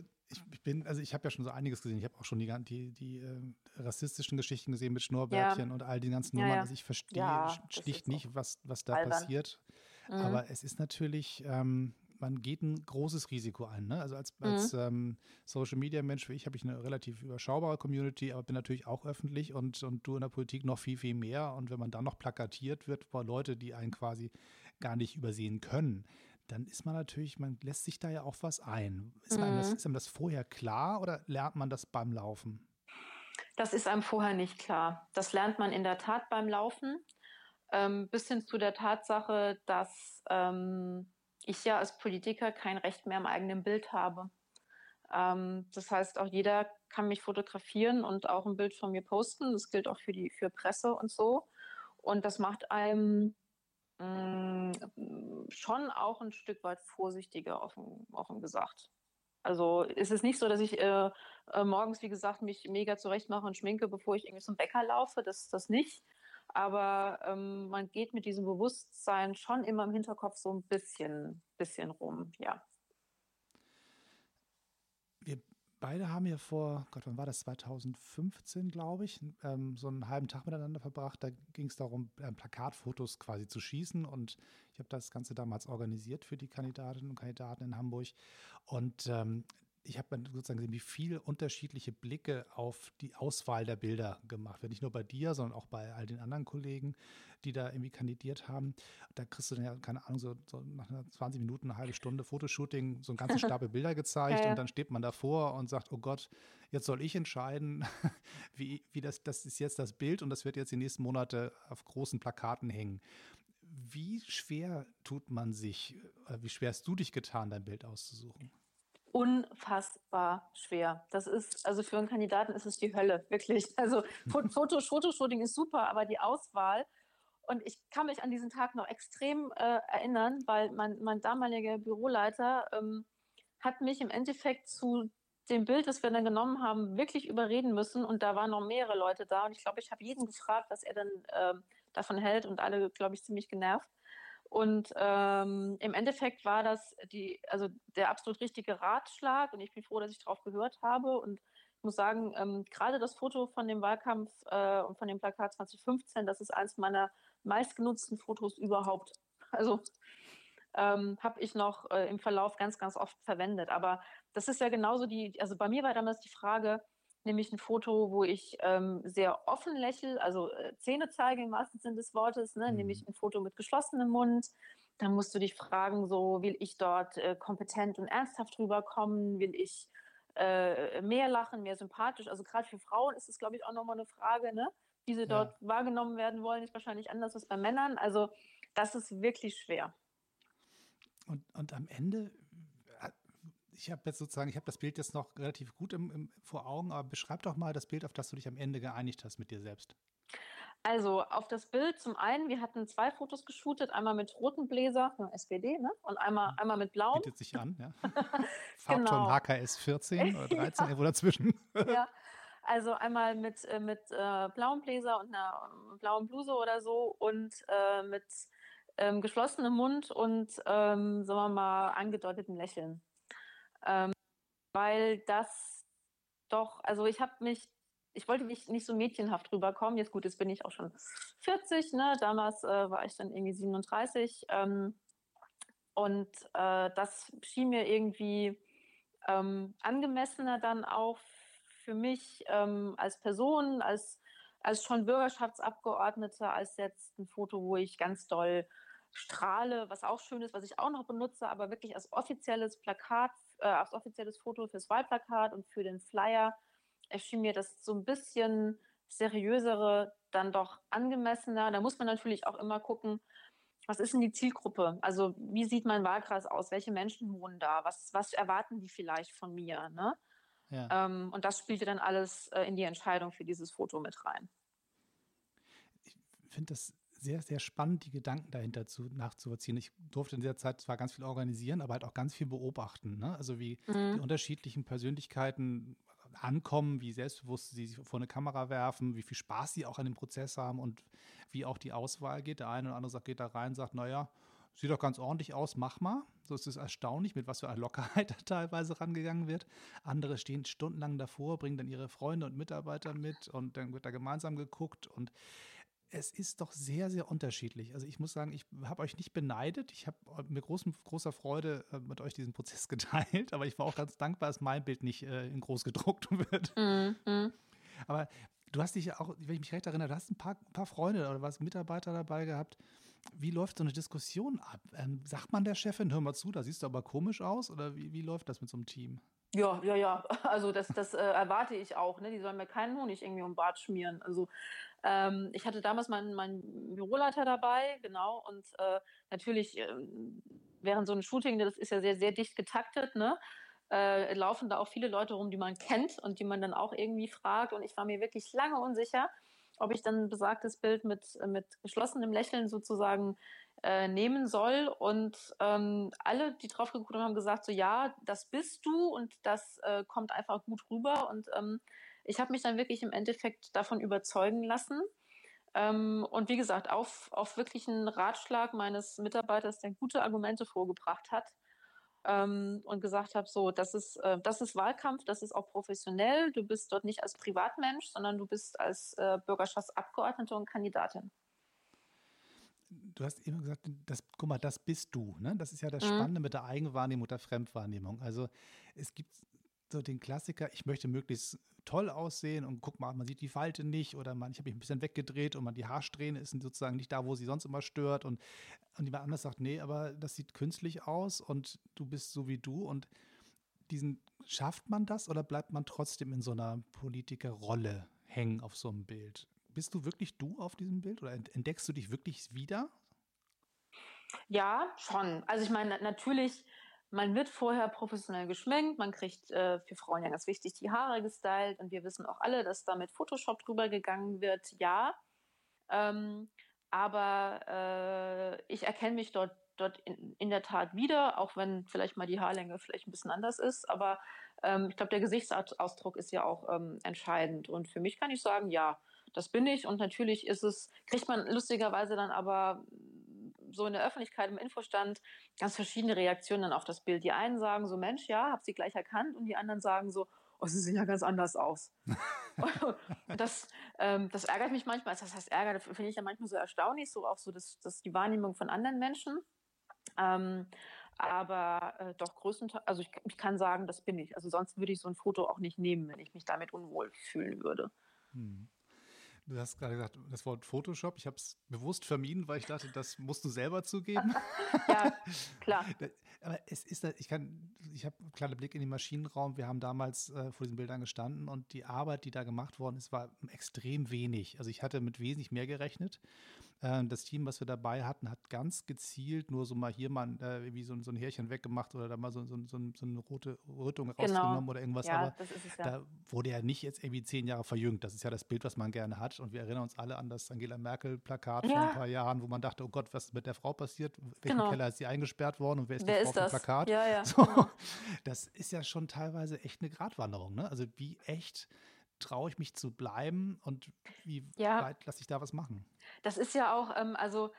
ich, bin, also ich habe ja schon so einiges gesehen. Ich habe auch schon die, die, die äh, rassistischen Geschichten gesehen mit Schnurrbärtchen ja. und all die ganzen Nummern. Ja, ja. Also ich verstehe schlicht nicht, was, was da albern. passiert. Mhm. Aber es ist natürlich, ähm, man geht ein großes Risiko ein. Ne? Also als, als mhm. ähm, Social Media Mensch wie ich habe ich eine relativ überschaubare Community, aber bin natürlich auch öffentlich und, und du in der Politik noch viel, viel mehr. Und wenn man dann noch plakatiert wird vor Leute, die einen quasi gar nicht übersehen können, dann ist man natürlich, man lässt sich da ja auch was ein. Ist, mhm. einem, das, mhm. ist einem das vorher klar oder lernt man das beim Laufen? Das ist einem vorher nicht klar. Das lernt man in der Tat beim Laufen. Ähm, bis hin zu der Tatsache, dass ähm, ich ja als Politiker kein Recht mehr am eigenen Bild habe. Ähm, das heißt, auch jeder kann mich fotografieren und auch ein Bild von mir posten. Das gilt auch für die für Presse und so. Und das macht einem mh, mm, schon auch ein Stück weit vorsichtiger, offen, offen gesagt. Also ist es nicht so, dass ich äh, äh, morgens, wie gesagt, mich mega zurechtmache und schminke, bevor ich irgendwie zum Bäcker laufe. Das ist das nicht. Aber ähm, man geht mit diesem Bewusstsein schon immer im Hinterkopf so ein bisschen, bisschen rum, ja. Wir beide haben ja vor, Gott, wann war das? 2015, glaube ich, ähm, so einen halben Tag miteinander verbracht. Da ging es darum, äh, Plakatfotos quasi zu schießen. Und ich habe das Ganze damals organisiert für die Kandidatinnen und Kandidaten in Hamburg. Und ähm, ich habe sozusagen gesehen, wie viele unterschiedliche Blicke auf die Auswahl der Bilder gemacht wird. Nicht nur bei dir, sondern auch bei all den anderen Kollegen, die da irgendwie kandidiert haben. Da kriegst du dann ja, keine Ahnung, so, so nach 20 Minuten, eine halbe Stunde Fotoshooting, so einen ganzen Stapel Bilder gezeigt ja, ja. und dann steht man davor und sagt, oh Gott, jetzt soll ich entscheiden, wie, wie das, das ist jetzt das Bild und das wird jetzt die nächsten Monate auf großen Plakaten hängen. Wie schwer tut man sich, äh, wie schwer hast du dich getan, dein Bild auszusuchen? Unfassbar schwer. Das ist, also für einen Kandidaten ist es die Hölle, wirklich. Also Fotos, Fotoshooting ist super, aber die Auswahl Und ich kann mich an diesen Tag noch extrem äh, erinnern, weil mein, mein damaliger Büroleiter ähm, hat mich im Endeffekt zu dem Bild, das wir dann genommen haben, wirklich überreden müssen. Und da waren noch mehrere Leute da. Und ich glaube, ich habe jeden gefragt, was er dann äh, davon hält. Und alle, glaube ich, ziemlich genervt. Und ähm, im Endeffekt war das die, also der absolut richtige Ratschlag. Und ich bin froh, dass ich darauf gehört habe. Und ich muss sagen, ähm, gerade das Foto von dem Wahlkampf äh, und von dem Plakat 2015, das ist eines meiner meistgenutzten Fotos überhaupt. Also ähm, habe ich noch äh, im Verlauf ganz, ganz oft verwendet. Aber das ist ja genauso die, also bei mir war damals die Frage, nämlich ein Foto, wo ich ähm, sehr offen lächle, also äh, Zähne zeige im wahrsten Sinne des Wortes, ne? Mhm. nämlich ein Foto mit geschlossenem Mund. Dann musst du dich fragen, so will ich dort äh, kompetent und ernsthaft rüberkommen, will ich äh, mehr lachen, mehr sympathisch. Also gerade für Frauen ist es, glaube ich, auch nochmal eine Frage, ne? wie sie ja. dort wahrgenommen werden wollen, ist wahrscheinlich anders als bei Männern. Also das ist wirklich schwer. Und, und am Ende, ich habe jetzt sozusagen, ich habe das Bild jetzt noch relativ gut im, im, vor Augen, aber beschreib doch mal das Bild, auf das du dich am Ende geeinigt hast mit dir selbst. Also auf das Bild zum einen, wir hatten zwei Fotos geshootet, einmal mit rotem Bläser, SPD, ne? und einmal, mhm. einmal mit blauem. Bietet sich an, ja. Farbton genau. HKS 14 oder 13, ja. irgendwo dazwischen. ja, also einmal mit, äh, mit äh, blauem Bläser und einer äh, blauen Bluse oder so und äh, mit ähm, geschlossenem Mund und, ähm, sagen wir mal, angedeutetem Lächeln. Ähm, weil das doch, also ich habe mich, ich wollte nicht, nicht so mädchenhaft rüberkommen. Jetzt gut, jetzt bin ich auch schon 40, ne? Damals äh, war ich dann irgendwie 37. Ähm, und äh, das schien mir irgendwie ähm, angemessener dann auch für mich ähm, als Person, als, als schon Bürgerschaftsabgeordnete, als jetzt ein Foto, wo ich ganz doll strahle, was auch schön ist, was ich auch noch benutze, aber wirklich als offizielles Plakat, äh, als offizielles Foto fürs Wahlplakat und für den Flyer erschien mir das so ein bisschen seriösere dann doch angemessener. Da muss man natürlich auch immer gucken, was ist denn die Zielgruppe? Also wie sieht mein Wahlkreis aus? Welche Menschen wohnen da? Was, was erwarten die vielleicht von mir? Ne? Ja. Ähm, und das spielte dann alles äh, in die Entscheidung für dieses Foto mit rein. Ich finde das sehr, sehr spannend, die Gedanken dahinter zu, nachzuvollziehen. Ich durfte in der Zeit zwar ganz viel organisieren, aber halt auch ganz viel beobachten. Ne? Also wie mhm. die unterschiedlichen Persönlichkeiten ankommen, wie selbstbewusst sie sich vor eine Kamera werfen, wie viel Spaß sie auch an dem Prozess haben und wie auch die Auswahl geht. Der eine oder andere sagt, geht da rein, sagt, naja, sieht doch ganz ordentlich aus, mach mal. So ist es erstaunlich, mit was für einer Lockerheit da teilweise rangegangen wird. Andere stehen stundenlang davor, bringen dann ihre Freunde und Mitarbeiter mit und dann wird da gemeinsam geguckt und es ist doch sehr, sehr unterschiedlich. Also ich muss sagen, ich habe euch nicht beneidet. Ich habe mit großem, großer Freude äh, mit euch diesen Prozess geteilt, aber ich war auch ganz dankbar, dass mein Bild nicht äh, in groß gedruckt wird. Mhm. Aber du hast dich ja auch, wenn ich mich recht erinnere, du hast ein paar, paar Freunde oder was Mitarbeiter dabei gehabt, wie läuft so eine Diskussion ab? Ähm, sagt man der Chefin, hör mal zu, da siehst du aber komisch aus? Oder wie, wie läuft das mit so einem Team? Ja, ja, ja. Also das, das äh, erwarte ich auch. Ne? Die sollen mir keinen Honig irgendwie um den Bart schmieren. Also ähm, ich hatte damals meinen, meinen Büroleiter dabei, genau. Und äh, natürlich äh, während so einem Shooting, das ist ja sehr, sehr dicht getaktet, ne? Äh, laufen da auch viele Leute rum, die man kennt und die man dann auch irgendwie fragt. Und ich war mir wirklich lange unsicher, ob ich dann besagtes Bild mit, mit geschlossenem Lächeln sozusagen äh, nehmen soll. Und ähm, alle, die drauf geguckt haben, haben gesagt, so ja, das bist du und das äh, kommt einfach gut rüber. Und ähm, ich habe mich dann wirklich im Endeffekt davon überzeugen lassen. Ähm, und wie gesagt, auf, auf wirklich einen Ratschlag meines Mitarbeiters, der gute Argumente vorgebracht hat, ähm, und gesagt habe, so, das ist, äh, das ist Wahlkampf, das ist auch professionell. Du bist dort nicht als Privatmensch, sondern du bist als äh, Bürgerschaftsabgeordnete und Kandidatin. Du hast eben gesagt, das, guck mal, das bist du. Ne? Das ist ja das mhm. Spannende mit der Eigenwahrnehmung, der Fremdwahrnehmung. Also es gibt so den Klassiker, ich möchte möglichst toll aussehen und guck mal, man sieht die Falte nicht oder man, ich habe mich ein bisschen weggedreht und man die Haarsträhne ist sozusagen nicht da, wo sie sonst immer stört und, und jemand anders sagt, nee, aber das sieht künstlich aus und du bist so wie du und diesen, schafft man das oder bleibt man trotzdem in so einer Politikerrolle hängen auf so einem Bild? Bist du wirklich du auf diesem Bild oder entdeckst du dich wirklich wieder? Ja, schon. Also ich meine, natürlich man wird vorher professionell geschminkt, man kriegt äh, für Frauen ja ganz wichtig die Haare gestylt und wir wissen auch alle, dass da mit Photoshop drüber gegangen wird, ja. Ähm, aber äh, ich erkenne mich dort, dort in, in, der Tat wieder, auch wenn vielleicht mal die Haarlänge vielleicht ein bisschen anders ist. Aber ähm, ich glaube, der Gesichtsausdruck ist ja auch ähm, entscheidend. Und für mich kann ich sagen, ja, das bin ich. Und natürlich ist es, kriegt man lustigerweise dann aber so in der Öffentlichkeit im Infostand ganz verschiedene Reaktionen dann auf das Bild. Die einen sagen so, Mensch, ja, hab sie gleich erkannt. Und die anderen sagen so, oh, sie sehen ja ganz anders aus. das, ähm, das ärgert mich manchmal. Das heißt, ärgert finde ich ja manchmal so erstaunlich, so auch so das, das die Wahrnehmung von anderen Menschen. Ähm, aber äh, doch größtenteils, also ich, ich, kann sagen, das bin ich. Also sonst würde ich so ein Foto auch nicht nehmen, wenn ich mich damit unwohl fühlen würde. Hm. Du hast gerade gesagt, das Wort Photoshop. Ich habe es bewusst vermieden, weil ich dachte, das musst du selber zugeben. ja, klar. Aber es ist, ich kann, ich habe einen kleinen Blick in den Maschinenraum. Wir haben damals äh, vor diesen Bildern gestanden und die Arbeit, die da gemacht worden ist, war extrem wenig. Also ich hatte mit wesentlich mehr gerechnet. Äh, das Team, was wir dabei hatten, hat ganz gezielt nur so mal hier mal äh, wie so, so, ein Härchen weggemacht oder da mal so, so, so eine rote Rötung genau. rausgenommen oder irgendwas. Ja, Aber es, ja. da wurde er nicht jetzt irgendwie zehn Jahre verjüngt. Das ist ja das Bild, was man gerne hat. Und wir erinnern uns alle an das Angela Merkel-Plakat ja. vor ein paar Jahren, wo man dachte, oh Gott, was ist mit der Frau passiert? Welchen genau. Keller ist sie eingesperrt worden und wer ist wer die Frau ist dem Plakat? Ja, ja. So, genau. Das ist ja schon teilweise echt eine Gratwanderung. Ne? Also wie echt traue ich mich zu bleiben und wie ja. weit lasse ich da was machen? Das ist ja auch, ähm, also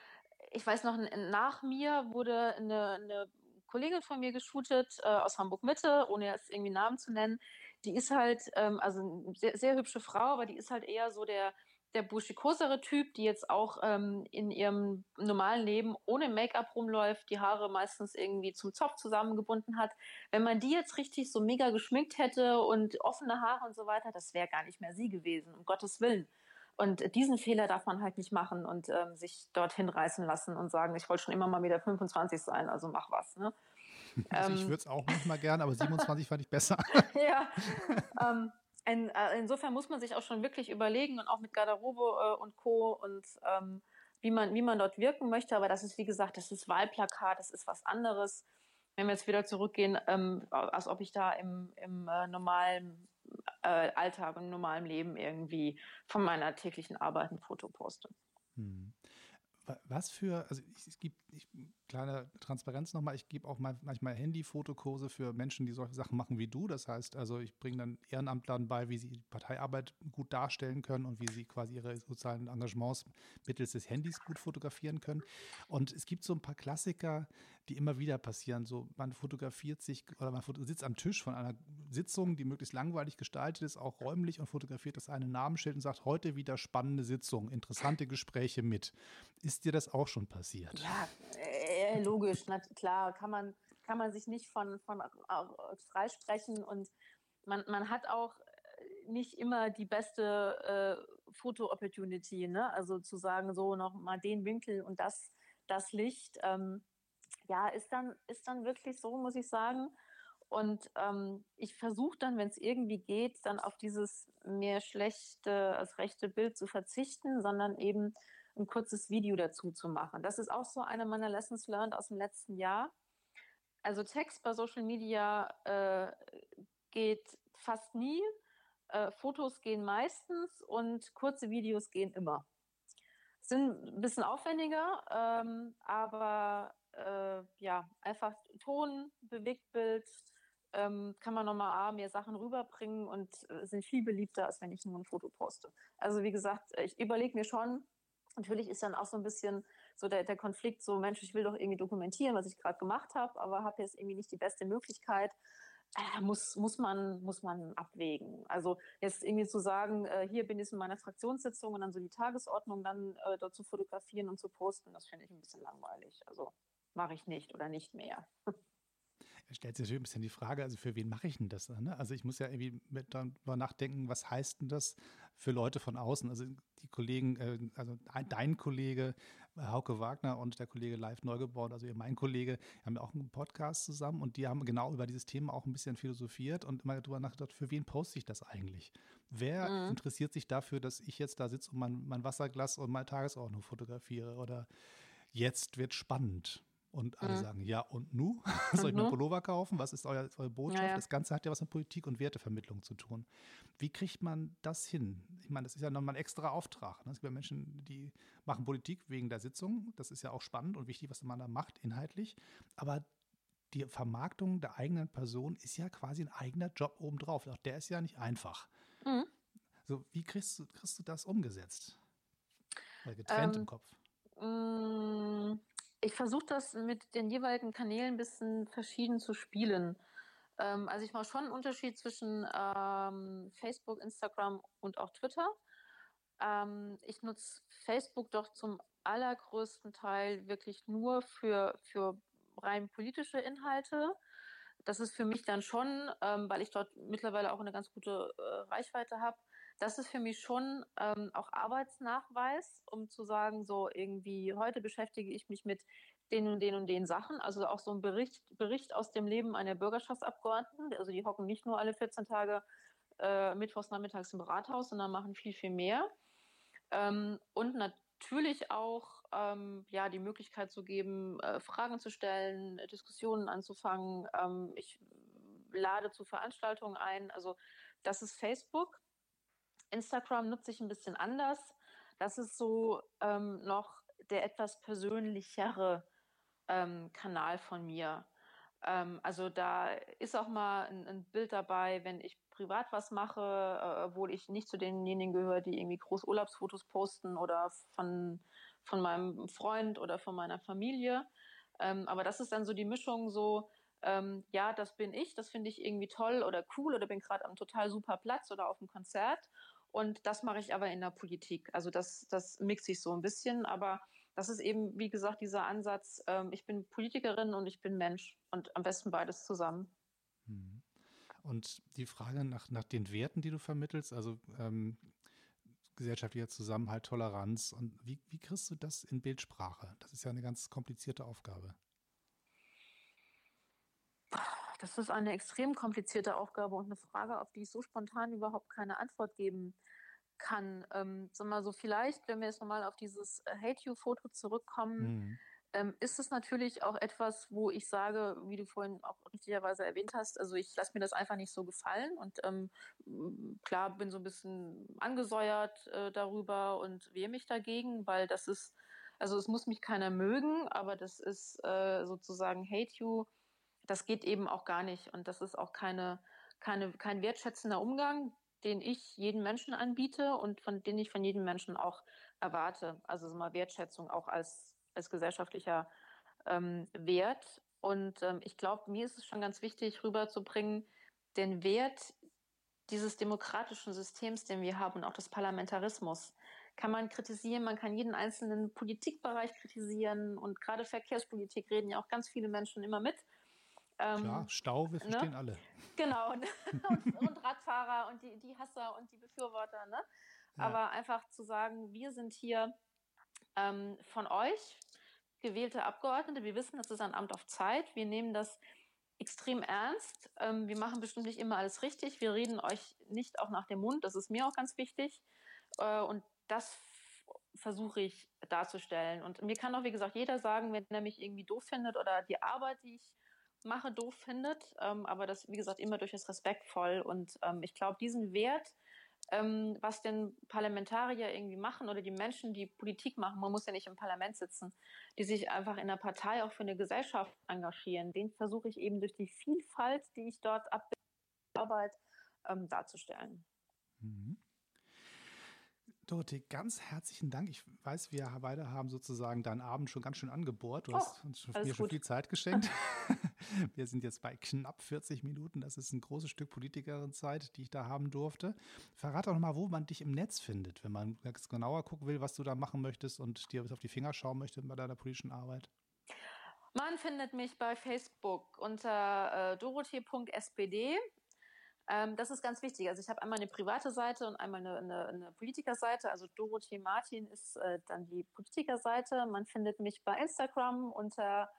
ich weiß noch, nach mir wurde eine, eine Kollegin von mir geshootet äh, aus Hamburg Mitte, ohne jetzt irgendwie Namen zu nennen. Die ist halt, ähm, also eine sehr, sehr hübsche Frau, aber die ist halt eher so der der burschikosere Typ, die jetzt auch ähm, in ihrem normalen Leben ohne Make-up rumläuft, die Haare meistens irgendwie zum Zopf zusammengebunden hat. Wenn man die jetzt richtig so mega geschminkt hätte und offene Haare und so weiter, das wäre gar nicht mehr sie gewesen, um Gottes Willen. Und diesen Fehler darf man halt nicht machen und ähm, sich dorthin reißen lassen und sagen, ich wollte schon immer mal wieder 25 sein, also mach was. Ne? Also ich ähm. würde es auch manchmal gern, aber 27 fand ich besser. ja, ähm, ein, äh, insofern muss man sich auch schon wirklich überlegen und auch mit Garderobe äh, und Co. und ähm, wie, man, wie man dort wirken möchte. Aber das ist, wie gesagt, das ist Wahlplakat, das ist was anderes. Wenn wir jetzt wieder zurückgehen, ähm, als ob ich da im, im äh, normalen äh, Alltag, im normalen Leben irgendwie von meiner täglichen Arbeit ein Foto poste. Hm. Was für, also es gibt, ich, kleine Transparenz nochmal, ich gebe auch mal, manchmal Handy-Fotokurse für Menschen, die solche Sachen machen wie du. Das heißt, also ich bringe dann Ehrenamtlern bei, wie sie die Parteiarbeit gut darstellen können und wie sie quasi ihre sozialen Engagements mittels des Handys gut fotografieren können. Und es gibt so ein paar Klassiker, die immer wieder passieren. So, man fotografiert sich oder man sitzt am Tisch von einer Sitzung, die möglichst langweilig gestaltet ist, auch räumlich und fotografiert das eine Namensschild und sagt, heute wieder spannende Sitzung, interessante Gespräche mit. Ist dir das auch schon passiert? Ja, äh, logisch, na, klar, kann man, kann man sich nicht von, von äh, freisprechen und man, man hat auch nicht immer die beste äh, Foto-Opportunity, ne? Also zu sagen, so noch mal den Winkel und das, das Licht. Ähm, ja, ist dann, ist dann wirklich so, muss ich sagen. Und ähm, ich versuche dann, wenn es irgendwie geht, dann auf dieses mehr schlechte als rechte Bild zu verzichten, sondern eben ein kurzes Video dazu zu machen. Das ist auch so eine meiner Lessons learned aus dem letzten Jahr. Also Text bei Social Media äh, geht fast nie, äh, Fotos gehen meistens und kurze Videos gehen immer. Sind ein bisschen aufwendiger, ähm, aber äh, ja, einfach Ton, Bewegtbild, ähm, kann man nochmal mehr Sachen rüberbringen und äh, sind viel beliebter, als wenn ich nur ein Foto poste. Also wie gesagt, ich überlege mir schon, natürlich ist dann auch so ein bisschen so der, der Konflikt, so Mensch, ich will doch irgendwie dokumentieren, was ich gerade gemacht habe, aber habe jetzt irgendwie nicht die beste Möglichkeit. Äh, muss, muss, man, muss man abwägen. Also jetzt irgendwie zu sagen, äh, hier bin ich in meiner Fraktionssitzung und dann so die Tagesordnung dann äh, dort zu fotografieren und zu posten, das finde ich ein bisschen langweilig. Also mache ich nicht oder nicht mehr. Stellt sich natürlich ein bisschen die Frage, also für wen mache ich denn das? Ne? Also ich muss ja irgendwie mit darüber nachdenken, was heißt denn das für Leute von außen? Also die Kollegen, äh, also dein Kollege äh, Hauke Wagner und der Kollege Live Neugebaut, also mein Kollege, haben ja auch einen Podcast zusammen und die haben genau über dieses Thema auch ein bisschen philosophiert und immer darüber nachgedacht, für wen poste ich das eigentlich? Wer mhm. interessiert sich dafür, dass ich jetzt da sitze und mein, mein Wasserglas und meine Tagesordnung fotografiere oder jetzt wird spannend? Und alle mhm. sagen, ja und nu? Soll ich mir Pullover kaufen? Was ist euer, eure Botschaft? Ja, ja. Das Ganze hat ja was mit Politik und Wertevermittlung zu tun. Wie kriegt man das hin? Ich meine, das ist ja nochmal ein extra Auftrag. Ne? Es gibt ja Menschen, die machen Politik wegen der Sitzung. Das ist ja auch spannend und wichtig, was man da macht, inhaltlich. Aber die Vermarktung der eigenen Person ist ja quasi ein eigener Job obendrauf. Auch der ist ja nicht einfach. Mhm. So, wie kriegst du, kriegst du das umgesetzt? Oder getrennt ähm, im Kopf? Mm, ich versuche das mit den jeweiligen Kanälen ein bisschen verschieden zu spielen. Ähm, also ich mache schon einen Unterschied zwischen ähm, Facebook, Instagram und auch Twitter. Ähm, ich nutze Facebook doch zum allergrößten Teil wirklich nur für, für rein politische Inhalte. Das ist für mich dann schon, ähm, weil ich dort mittlerweile auch eine ganz gute äh, Reichweite habe, das ist für mich schon ähm, auch Arbeitsnachweis, um zu sagen, so irgendwie heute beschäftige ich mich mit den und den und den Sachen. Also auch so ein Bericht, Bericht aus dem Leben einer Bürgerschaftsabgeordneten. Also die hocken nicht nur alle 14 Tage äh, mittwochs nachmittags im Rathaus, sondern machen viel, viel mehr. Ähm, und natürlich auch ähm, ja, die Möglichkeit zu geben, äh, Fragen zu stellen, Diskussionen anzufangen. Ähm, ich lade zu Veranstaltungen ein. Also das ist Facebook. Instagram nutze ich ein bisschen anders. Das ist so ähm, noch der etwas persönlichere ähm, Kanal von mir. Ähm, also da ist auch mal ein, ein, Bild dabei, wenn ich privat was mache, äh, obwohl ich nicht zu denjenigen gehöre, die irgendwie groß Urlaubsfotos posten oder von, von meinem Freund oder von meiner Familie. Ähm, aber das ist dann so die Mischung so, ähm, ja, das bin ich, das finde ich irgendwie toll oder cool oder bin gerade am total super Platz oder auf einem Konzert. Und das mache ich aber in der Politik. Also das, das mixe ich so ein bisschen, aber das ist eben, wie gesagt, dieser Ansatz, ähm, ich bin Politikerin und ich bin Mensch und am besten beides zusammen. Mhm. Und die Frage nach, nach den Werten, die du vermittelst, also ähm, gesellschaftlicher Zusammenhalt, Toleranz, und wie, wie kriegst du das in Bildsprache? Das ist ja eine ganz komplizierte Aufgabe. Das ist eine extrem komplizierte Aufgabe und eine Frage, auf die ich so spontan überhaupt keine Antwort geben kann. Ähm, sag mal so, vielleicht, wenn wir jetzt nochmal auf dieses äh, Hate-You-Foto zurückkommen, mhm. ähm, ist es natürlich auch etwas, wo ich sage, wie du vorhin auch richtigerweise erwähnt hast, also ich lasse mir das einfach nicht so gefallen und ähm, klar bin so ein bisschen angesäuert äh, darüber und wehre mich dagegen, weil das ist, also es muss mich keiner mögen, aber das ist äh, sozusagen Hate-You das geht eben auch gar nicht. Und das ist auch keine, keine, kein wertschätzender Umgang, den ich jedem Menschen anbiete und von den ich von jedem Menschen auch erwarte. Also so mal Wertschätzung auch als, als gesellschaftlicher ähm, Wert. Und ähm, ich glaube, mir ist es schon ganz wichtig, rüberzubringen, den Wert dieses demokratischen Systems, den wir haben und auch des Parlamentarismus, kann man kritisieren, man kann jeden einzelnen Politikbereich kritisieren und gerade Verkehrspolitik reden ja auch ganz viele Menschen immer mit. Ähm, Klar, Stau, wir ne? verstehen ne? alle. Genau, und, und, Radfahrer und die, die Hasser und die Befürworter. Ne? Ja. Aber einfach zu sagen, wir sind hier ähm, von euch gewählte Abgeordnete. Wir wissen, das ist ein Amt auf Zeit. Wir nehmen das extrem ernst. Ähm, wir machen bestimmt nicht immer alles richtig. Wir reden euch nicht auch nach dem Mund. Das ist mir auch ganz wichtig. Äh, und das versuche ich darzustellen. Und mir kann auch, wie gesagt, jeder sagen, wenn er mich irgendwie doof findet oder die Arbeit, die ich mache, doof findet. Ähm, aber das, wie gesagt, immer durch das respektvoll. Und ähm, ich glaube, diesen Wert, ähm, was denn Parlamentarier irgendwie machen oder die Menschen, die Politik machen, man muss ja nicht im Parlament sitzen, die sich einfach in der Partei auch für eine Gesellschaft engagieren, den versuche ich eben durch die Vielfalt, die ich dort arbeite, ähm, darzustellen. Mhm. Dorothee, ganz herzlichen Dank. Ich weiß, wir beide haben sozusagen deinen Abend schon ganz schön angebohrt. Du oh, hast uns mir gut. schon viel Zeit geschenkt. wir sind jetzt bei knapp 40 Minuten. Das ist ein großes Stück Politikerin-Zeit, die ich da haben durfte. Verrat doch mal, wo man dich im Netz findet, wenn man jetzt genauer gucken will, was du da machen möchtest und dir auf die Finger schauen möchte bei deiner politischen Arbeit. Man findet mich bei Facebook unter äh, dorothee.spd. Ähm, das ist ganz wichtig. Also ich habe einmal eine private Seite und einmal eine, eine, eine Politikerseite. Also Dorothee Martin ist äh, dann die Politikerseite. Man findet mich bei Instagram unter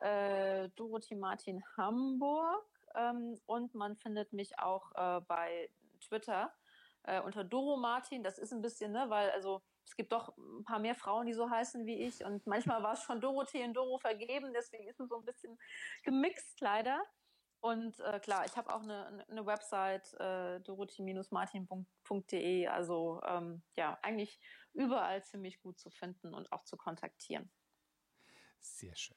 äh, Dorothee Martin Hamburg ähm, und man findet mich auch äh, bei Twitter äh, unter Doro Martin. Das ist ein bisschen, ne, weil also es gibt doch ein paar mehr Frauen, die so heißen wie ich. Und manchmal war es schon Dorothee und Doro vergeben, deswegen ist es so ein bisschen gemixt leider. Und äh, klar, ich habe auch eine, eine Website, äh, dorothee-martin.de. Also ähm, ja, eigentlich überall ziemlich gut zu finden und auch zu kontaktieren. Sehr schön.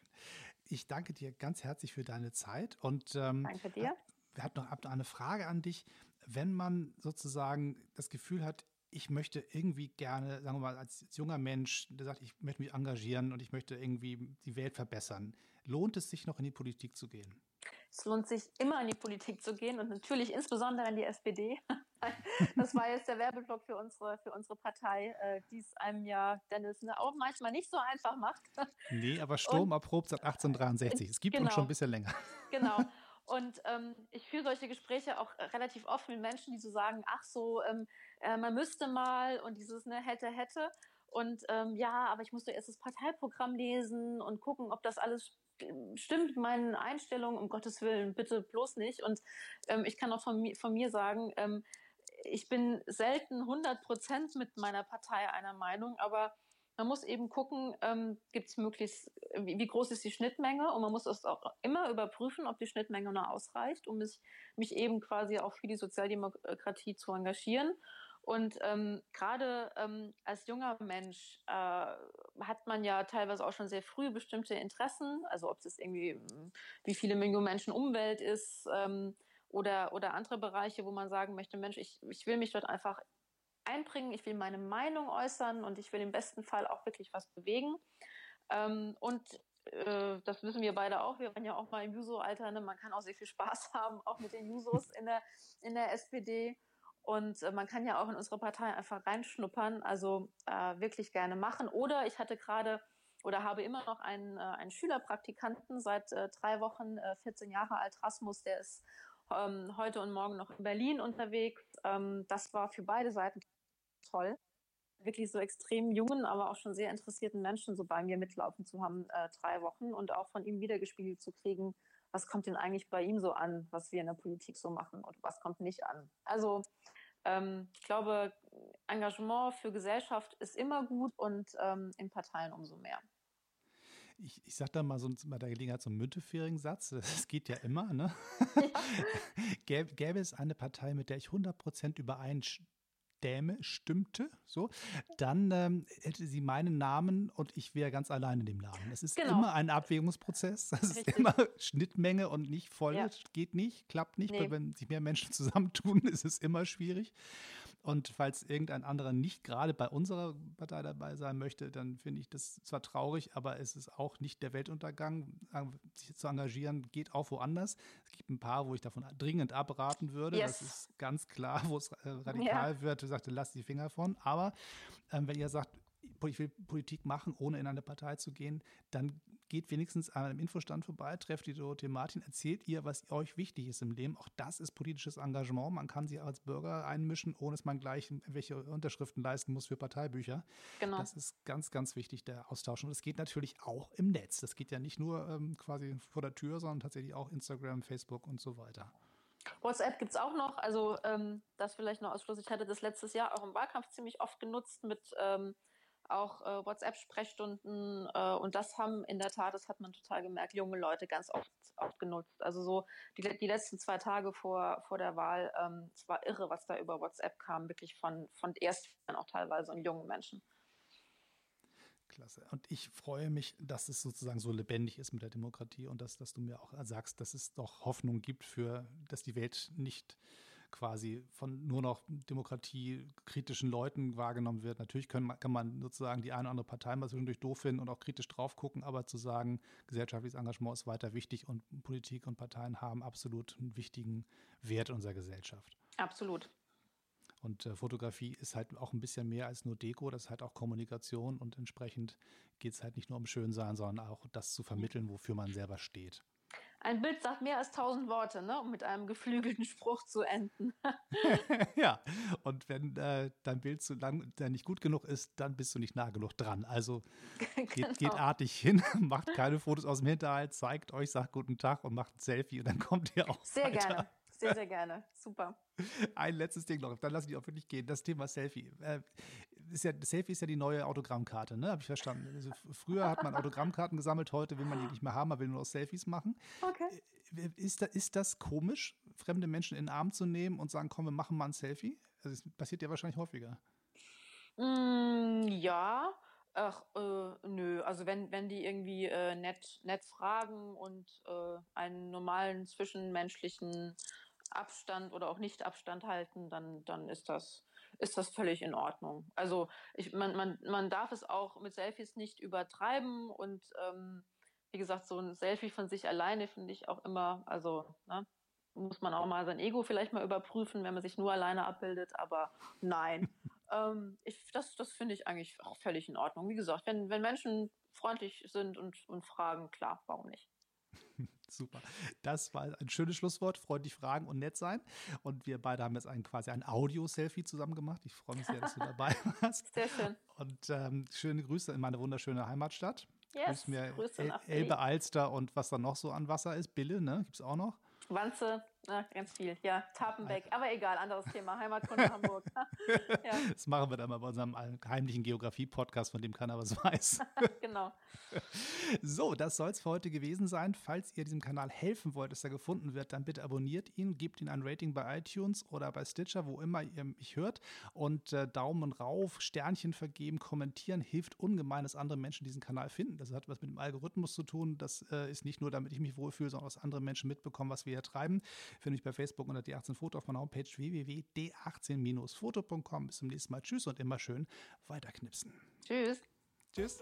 Ich danke dir ganz herzlich für deine Zeit und ähm, danke dir. Wir hatten noch eine Frage an dich. Wenn man sozusagen das Gefühl hat, ich möchte irgendwie gerne, sagen wir mal, als junger Mensch, der sagt, ich möchte mich engagieren und ich möchte irgendwie die Welt verbessern, lohnt es sich noch in die Politik zu gehen? Es lohnt sich immer in die Politik zu gehen und natürlich insbesondere in die SPD. Das war jetzt der Werbeblock für unsere, für unsere Partei, äh, die es einem ja, Dennis, ne, auch manchmal nicht so einfach macht. Nee, aber Sturm erprobt seit 1863. Es gibt genau, uns schon ein bisschen länger. Genau. Und ähm, ich führe solche Gespräche auch relativ oft mit Menschen, die so sagen, ach so, ähm, äh, man müsste mal und dieses ne, hätte, hätte. Und ähm, ja, aber ich musste erst das Parteiprogramm lesen und gucken, ob das alles stimmt meinen Einstellungen, um Gottes Willen, bitte bloß nicht. Und ähm, ich kann auch von, mi von mir sagen, ähm, ich bin selten 100 Prozent mit meiner Partei einer Meinung, aber man muss eben gucken, ähm, gibt möglichst, wie, wie, groß ist die Schnittmenge und man muss es auch immer überprüfen, ob die Schnittmenge nur ausreicht, um mich, mich eben quasi auch für die Sozialdemokratie zu engagieren. Und ähm, gerade ähm, als junger Mensch äh, hat man ja teilweise auch schon sehr früh bestimmte Interessen, also ob es irgendwie, wie viele Millionen Menschen Umwelt ist ähm, oder, oder andere Bereiche, wo man sagen möchte, Mensch, ich, ich will mich dort einfach einbringen, ich will meine Meinung äußern und ich will im besten Fall auch wirklich was bewegen. Ähm, und äh, das wissen wir beide auch, wir waren ja auch mal im Juso-Alter, ne? man kann auch sehr viel Spaß haben, auch mit den Jusos in der, in der SPD. Und äh, man kann ja auch in unsere Partei einfach reinschnuppern, also äh, wirklich gerne machen. Oder ich hatte gerade oder habe immer noch einen, äh, einen Schülerpraktikanten seit äh, drei Wochen, 14 Jahre alt, Rasmus, der ist ähm, heute und morgen noch in Berlin unterwegs. Ähm, das war für beide Seiten toll, wirklich so extrem jungen, aber auch schon sehr interessierten Menschen so bei mir mitlaufen zu haben, äh, drei Wochen und auch von ihm wiedergespiegelt zu kriegen, was kommt denn eigentlich bei ihm so an, was wir in der Politik so machen und was kommt nicht an. Also ähm, ich glaube, Engagement für Gesellschaft ist immer gut und ähm, in Parteien umso mehr. Ich, ich sage da mal so bei der Gelegenheit so einen Müntefering-Satz. Das geht ja immer, ne? Ja. gäbe, es eine Partei, mit der ich 100% übereinstimme, Däme stimmte, so, dann ähm, hätte sie meinen Namen und ich wäre ganz allein in dem Laden. Es ist genau. immer ein Abwägungsprozess. Es ist immer Schnittmenge und nicht voll. Ja. Geht nicht, klappt nicht. Nee. Wenn sich mehr Menschen zusammentun, ist es immer schwierig. Und falls irgendein anderer nicht gerade bei unserer Partei dabei sein möchte, dann finde ich das zwar traurig, aber es ist auch nicht der Weltuntergang. Sich zu engagieren geht auch woanders. Es gibt ein paar, wo ich davon dringend abraten würde. Yes. Das ist ganz klar, wo es äh, radikal ja. wird. Ich sagte, lasst die Finger von. Aber ähm, wenn ihr sagt, ich will Politik machen, ohne in eine Partei zu gehen, dann geht wenigstens an einem Infostand vorbei, trefft die Dorothee Martin, erzählt ihr, was euch wichtig ist im Leben. Auch das ist politisches Engagement. Man kann sich als Bürger einmischen, ohne dass man gleich welche Unterschriften leisten muss für Parteibücher. Genau. Das ist ganz, ganz wichtig, der Austausch. Und es geht natürlich auch im Netz. Das geht ja nicht nur ähm, quasi vor der Tür, sondern tatsächlich auch Instagram, Facebook und so weiter. WhatsApp gibt es auch noch, also ähm, das vielleicht noch Ausschluss. Ich hatte das letztes Jahr auch im Wahlkampf ziemlich oft genutzt mit ähm, auch äh, WhatsApp-Sprechstunden äh, und das haben in der Tat, das hat man total gemerkt, junge Leute ganz oft, oft genutzt. Also so die, die letzten zwei Tage vor, vor der Wahl, ähm, es war irre, was da über WhatsApp kam, wirklich von, von erst auch teilweise und jungen Menschen. Klasse. Und ich freue mich, dass es sozusagen so lebendig ist mit der Demokratie und dass, dass du mir auch sagst, dass es doch Hoffnung gibt für, dass die Welt nicht quasi von nur noch demokratiekritischen Leuten wahrgenommen wird. Natürlich können, kann man sozusagen die eine oder andere Partei mal zwischendurch doof finden und auch kritisch drauf gucken, aber zu sagen, gesellschaftliches Engagement ist weiter wichtig und Politik und Parteien haben absolut einen wichtigen Wert in unserer Gesellschaft. Absolut. Und äh, Fotografie ist halt auch ein bisschen mehr als nur Deko, das ist halt auch Kommunikation und entsprechend geht es halt nicht nur um Schönsein, sondern auch das zu vermitteln, wofür man selber steht. Ein Bild sagt mehr als tausend Worte, ne? um mit einem geflügelten Spruch zu enden. ja, und wenn äh, dein Bild zu lang, der nicht gut genug ist, dann bist du nicht nah genug dran. Also geht, genau. geht artig hin, macht keine Fotos aus dem Hinterhalt, zeigt euch, sagt guten Tag und macht ein Selfie und dann kommt ihr auch Sehr weiter. gerne. sehr, sehr gerne. Super. Ein letztes Ding noch, dann lass ich auch wirklich gehen. Das Thema Selfie. Äh, ist ja, Selfie ist ja die neue Autogrammkarte, ne? Habe ich verstanden. Also früher hat man Autogrammkarten gesammelt, heute will man die nicht mehr haben, man will nur noch Selfies machen. Okay. Äh, ist, ist das komisch, fremde Menschen in den Arm zu nehmen und sagen, komm, wir machen mal ein Selfie? Also das passiert ja wahrscheinlich häufiger. Mm, ja, ach, äh, nö. Also wenn, wenn die irgendwie äh, nett, nett fragen und äh, einen normalen zwischenmenschlichen Abstand oder auch nicht Abstand halten, dann, dann ist das, ist das völlig in Ordnung. Also ich, man, man, man darf es auch mit Selfies nicht übertreiben und ähm, wie gesagt, so ein Selfie von sich alleine finde ich auch immer, also ne, muss man auch mal sein Ego vielleicht mal überprüfen, wenn man sich nur alleine abbildet, aber nein. ähm, ich, das das finde ich eigentlich auch völlig in Ordnung. Wie gesagt, wenn, wenn Menschen freundlich sind und, und fragen, klar, warum nicht? Super. Das war ein schönes Schlusswort. Freundlich fragen und nett sein. Und wir beide haben jetzt ein, quasi ein Audio-Selfie zusammen gemacht. Ich freue mich sehr, dass du dabei warst. Sehr schön. Und ähm, schöne Grüße in meine wunderschöne Heimatstadt. Yes, Grüß mir Grüße El Elbe, Alster und was da noch so an Wasser ist. Bille, ne? Gibt es auch noch? Wanze, na, ganz viel. Ja, Tapenbeck. Aber egal, anderes Thema. Heimatkunde Hamburg. ja. Das machen wir dann mal bei unserem heimlichen Geografie-Podcast, von dem keiner was weiß. genau. So, das soll es für heute gewesen sein. Falls ihr diesem Kanal helfen wollt, dass er gefunden wird, dann bitte abonniert ihn, gebt ihn ein Rating bei iTunes oder bei Stitcher, wo immer ihr mich hört. Und äh, Daumen rauf, Sternchen vergeben, kommentieren hilft ungemein, dass andere Menschen diesen Kanal finden. Das hat was mit dem Algorithmus zu tun. Das äh, ist nicht nur, damit ich mich wohlfühle, sondern dass andere Menschen mitbekommen, was wir hier treiben. Finde ich bei Facebook unter D18Foto auf meiner Homepage www.d18-foto.com. Bis zum nächsten Mal. Tschüss und immer schön weiterknipsen. Tschüss. Tschüss.